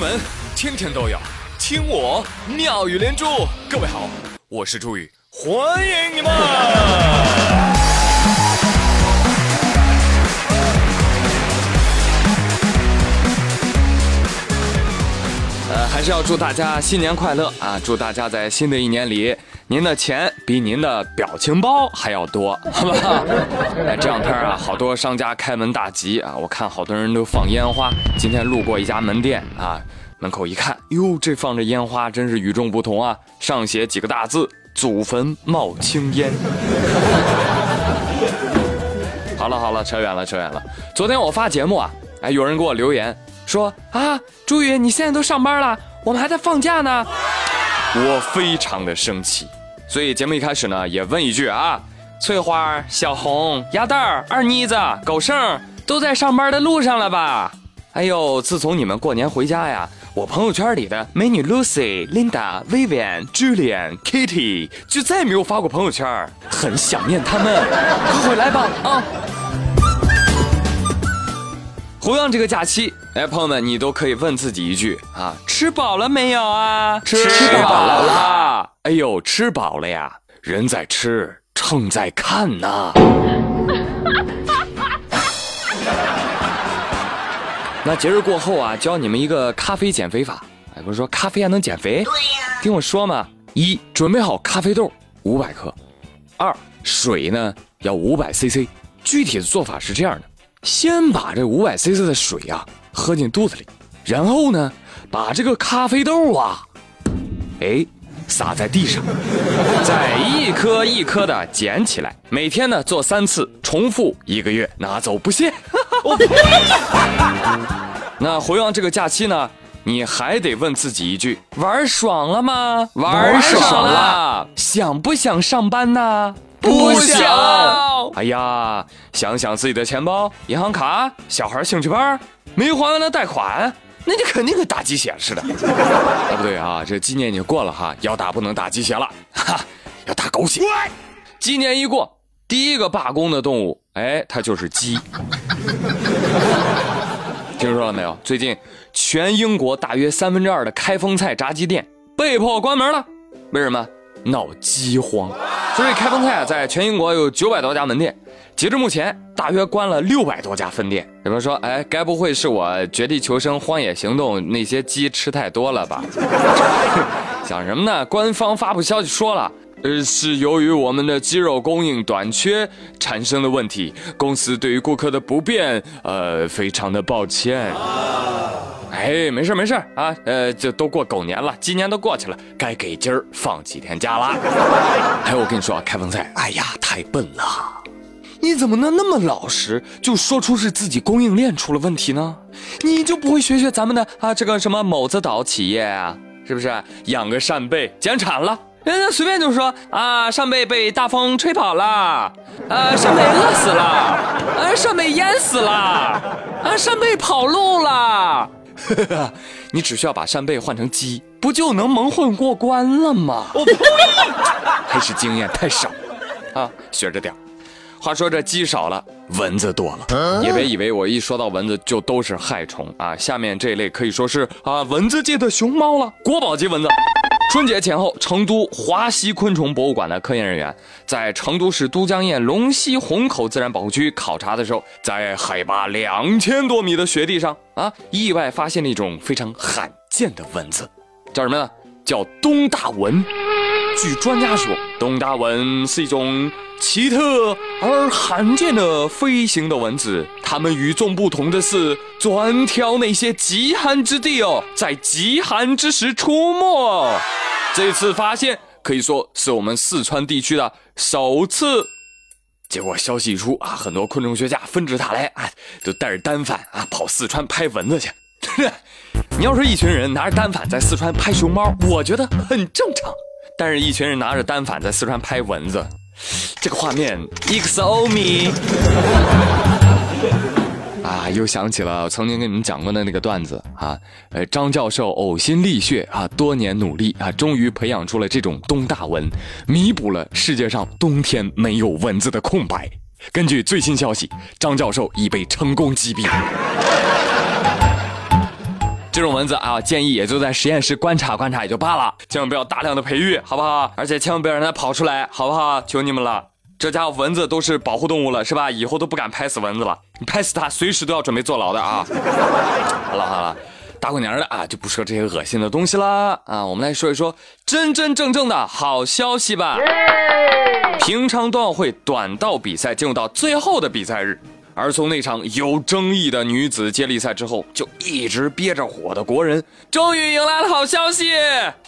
门天天都有听我妙语连珠。各位好，我是朱宇，欢迎你们。呃，还是要祝大家新年快乐啊！祝大家在新的一年里，您的钱比您的表情包还要多，好吧？哎，这两天啊，好多商家开门大吉啊！我看好多人都放烟花。今天路过一家门店啊，门口一看，哟，这放着烟花，真是与众不同啊！上写几个大字：“祖坟冒青烟。”好了好了，扯远了扯远了。昨天我发节目啊，哎，有人给我留言。说啊，朱宇，你现在都上班了，我们还在放假呢。我非常的生气，所以节目一开始呢，也问一句啊，翠花、小红、鸭蛋儿、二妮子、狗剩都在上班的路上了吧？哎呦，自从你们过年回家呀，我朋友圈里的美女 Lucy、Linda、Vivian、Julian、Kitty 就再也没有发过朋友圈，很想念他们，快回来吧啊！同样这个假期，哎，朋友们，你都可以问自己一句啊：吃饱了没有啊？吃饱了。哎呦，吃饱了呀！人在吃，秤在看呐。那节日过后啊，教你们一个咖啡减肥法。哎，不是说咖啡还能减肥？对呀。听我说嘛，一准备好咖啡豆五百克，二水呢要五百 CC。具体的做法是这样的。先把这五百 CC 的水啊喝进肚子里，然后呢，把这个咖啡豆啊，哎，撒在地上，再一颗一颗的捡起来，每天呢做三次，重复一个月，拿走不谢。那回望这个假期呢，你还得问自己一句：玩爽了吗？玩爽了。想不想上班呢？不想。哎呀，想想自己的钱包、银行卡、小孩兴趣班，没还完的贷款，那你肯定跟打鸡血似的。啊，不对啊，这鸡年已经过了哈，要打不能打鸡血了，哈，要打狗血。鸡年一过，第一个罢工的动物，哎，它就是鸡。听说了没有？最近全英国大约三分之二的开封菜炸鸡店被迫关门了，为什么？闹饥荒。所以开封菜，在全英国有九百多家门店，截至目前，大约关了六百多家分店。有人说，哎，该不会是我绝地求生、荒野行动那些鸡吃太多了吧？想什么呢？官方发布消息说了，呃，是由于我们的鸡肉供应短缺产生的问题，公司对于顾客的不便，呃，非常的抱歉。哎，没事没事啊，呃，这都过狗年了，鸡年都过去了，该给今儿放几天假了。还 有，我跟你说啊，开封菜，哎呀，太笨了，你怎么能那么老实，就说出是自己供应链出了问题呢？你就不会学学咱们的啊，这个什么某子岛企业啊，是不是养个扇贝减产了？人家随便就说啊，扇贝被大风吹跑了，啊，扇贝饿死了，啊，扇贝淹死了，啊，扇贝跑路了。你只需要把扇贝换成鸡，不就能蒙混过关了吗？还是经验太少啊，学着点。话说这鸡少了，蚊子多了，也别以为我一说到蚊子就都是害虫啊。下面这一类可以说是啊蚊子界的熊猫了，国宝级蚊子。春节前后，成都华西昆虫博物馆的科研人员在成都市都江堰龙溪虹口自然保护区考察的时候，在海拔两千多米的雪地上啊，意外发现了一种非常罕见的蚊子，叫什么呢？叫东大蚊。据专家说，东大蚊是一种奇特而罕见的飞行的蚊子。它们与众不同的是，专挑那些极寒之地哦，在极寒之时出没。这次发现可以说是我们四川地区的首次。结果消息一出啊，很多昆虫学家纷至沓来啊，都带着单反啊跑四川拍蚊子去。你要说一群人拿着单反在四川拍熊猫，我觉得很正常。但是，一群人拿着单反在四川拍蚊子，这个画面 EXO ME 啊，又想起了曾经跟你们讲过的那个段子啊，呃，张教授呕心沥血啊，多年努力啊，终于培养出了这种冬大蚊，弥补了世界上冬天没有蚊子的空白。根据最新消息，张教授已被成功击毙。这种蚊子啊，建议也就在实验室观察观察也就罢了，千万不要大量的培育，好不好？而且千万不要让它跑出来，好不好？求你们了。这家伙蚊子都是保护动物了，是吧？以后都不敢拍死蚊子了，你拍死它，随时都要准备坐牢的啊！好了好了，大过年的啊，就不说这些恶心的东西啦啊，我们来说一说真真正正的好消息吧。平昌冬奥会短道比赛进入到最后的比赛日。而从那场有争议的女子接力赛之后，就一直憋着火的国人，终于迎来了好消息！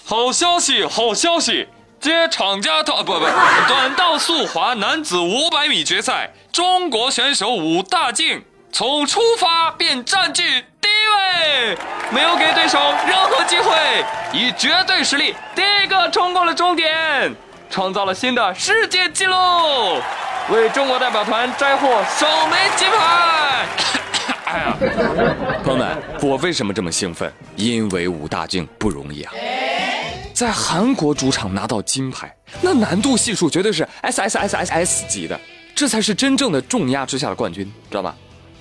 好消息，好消息！接厂家短不不短道速滑男子五百米决赛，中国选手武大靖从出发便占据第一位，没有给对手任何机会，以绝对实力第一个冲过了终点，创造了新的世界纪录。为中国代表团摘获首枚金牌！哎呀，朋友们，我为什么这么兴奋？因为武大靖不容易啊，在韩国主场拿到金牌，那难度系数绝对是 S S S S S 级的，这才是真正的重压之下的冠军，知道吧？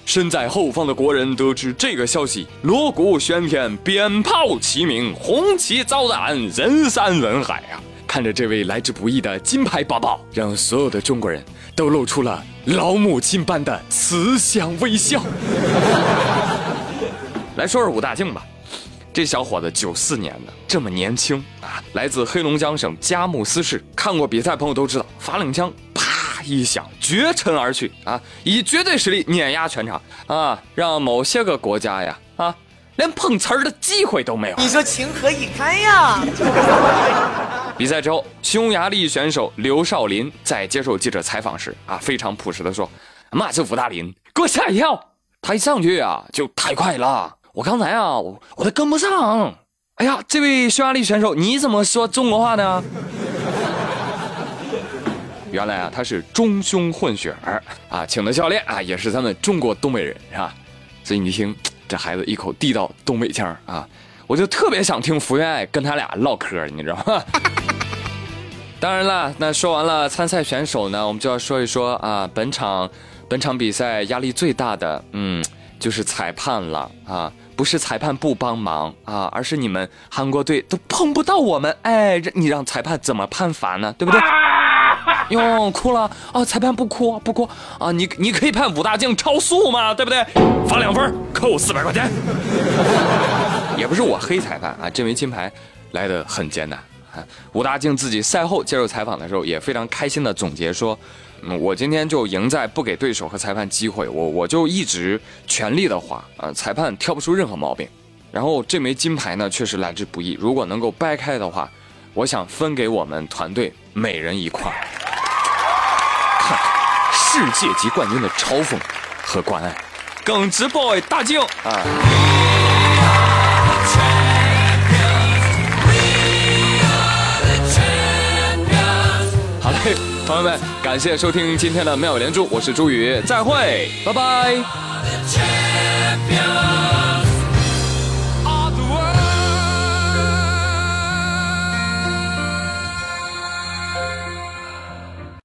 身在后方的国人得知这个消息，锣鼓喧天，鞭炮齐鸣，红旗招展，人山人海啊！看着这位来之不易的金牌宝宝，让所有的中国人都露出了老母亲般的慈祥微笑。来说说武大靖吧，这小伙子九四年的，这么年轻啊，来自黑龙江省佳木斯市。看过比赛朋友都知道，发冷枪啪一响，绝尘而去啊，以绝对实力碾压全场啊，让某些个国家呀啊。连碰瓷儿的机会都没有，你说情何以堪呀？比赛之后，匈牙利选手刘少林在接受记者采访时啊，非常朴实的说：“妈，这武大林给我吓一跳，他一上去啊就太快了，我刚才啊我我都跟不上。哎呀，这位匈牙利选手你怎么说中国话呢？原来啊他是中匈混血儿啊，请的教练啊也是咱们中国东北人是吧？所以你听。”这孩子一口地道东北腔啊，我就特别想听福原爱跟他俩唠嗑，你知道吗？当然啦，那说完了参赛选手呢，我们就要说一说啊，本场本场比赛压力最大的，嗯，就是裁判了啊，不是裁判不帮忙啊，而是你们韩国队都碰不到我们，哎，你让裁判怎么判罚呢？对不对？哟，哭了啊！裁判不哭不哭啊！你你可以判武大靖超速嘛，对不对？罚两分，扣四百块钱。也不是我黑裁判啊，这枚金牌来的很艰难啊。武大靖自己赛后接受采访的时候也非常开心的总结说：“嗯，我今天就赢在不给对手和裁判机会，我我就一直全力的滑啊，裁判挑不出任何毛病。然后这枚金牌呢，确实来之不易，如果能够掰开的话，我想分给我们团队每人一块。”看世界级冠军的嘲讽和关爱，耿直 boy 大靖啊！朋友们，感谢收听今天的妙语连珠，我是朱宇，再会，拜拜。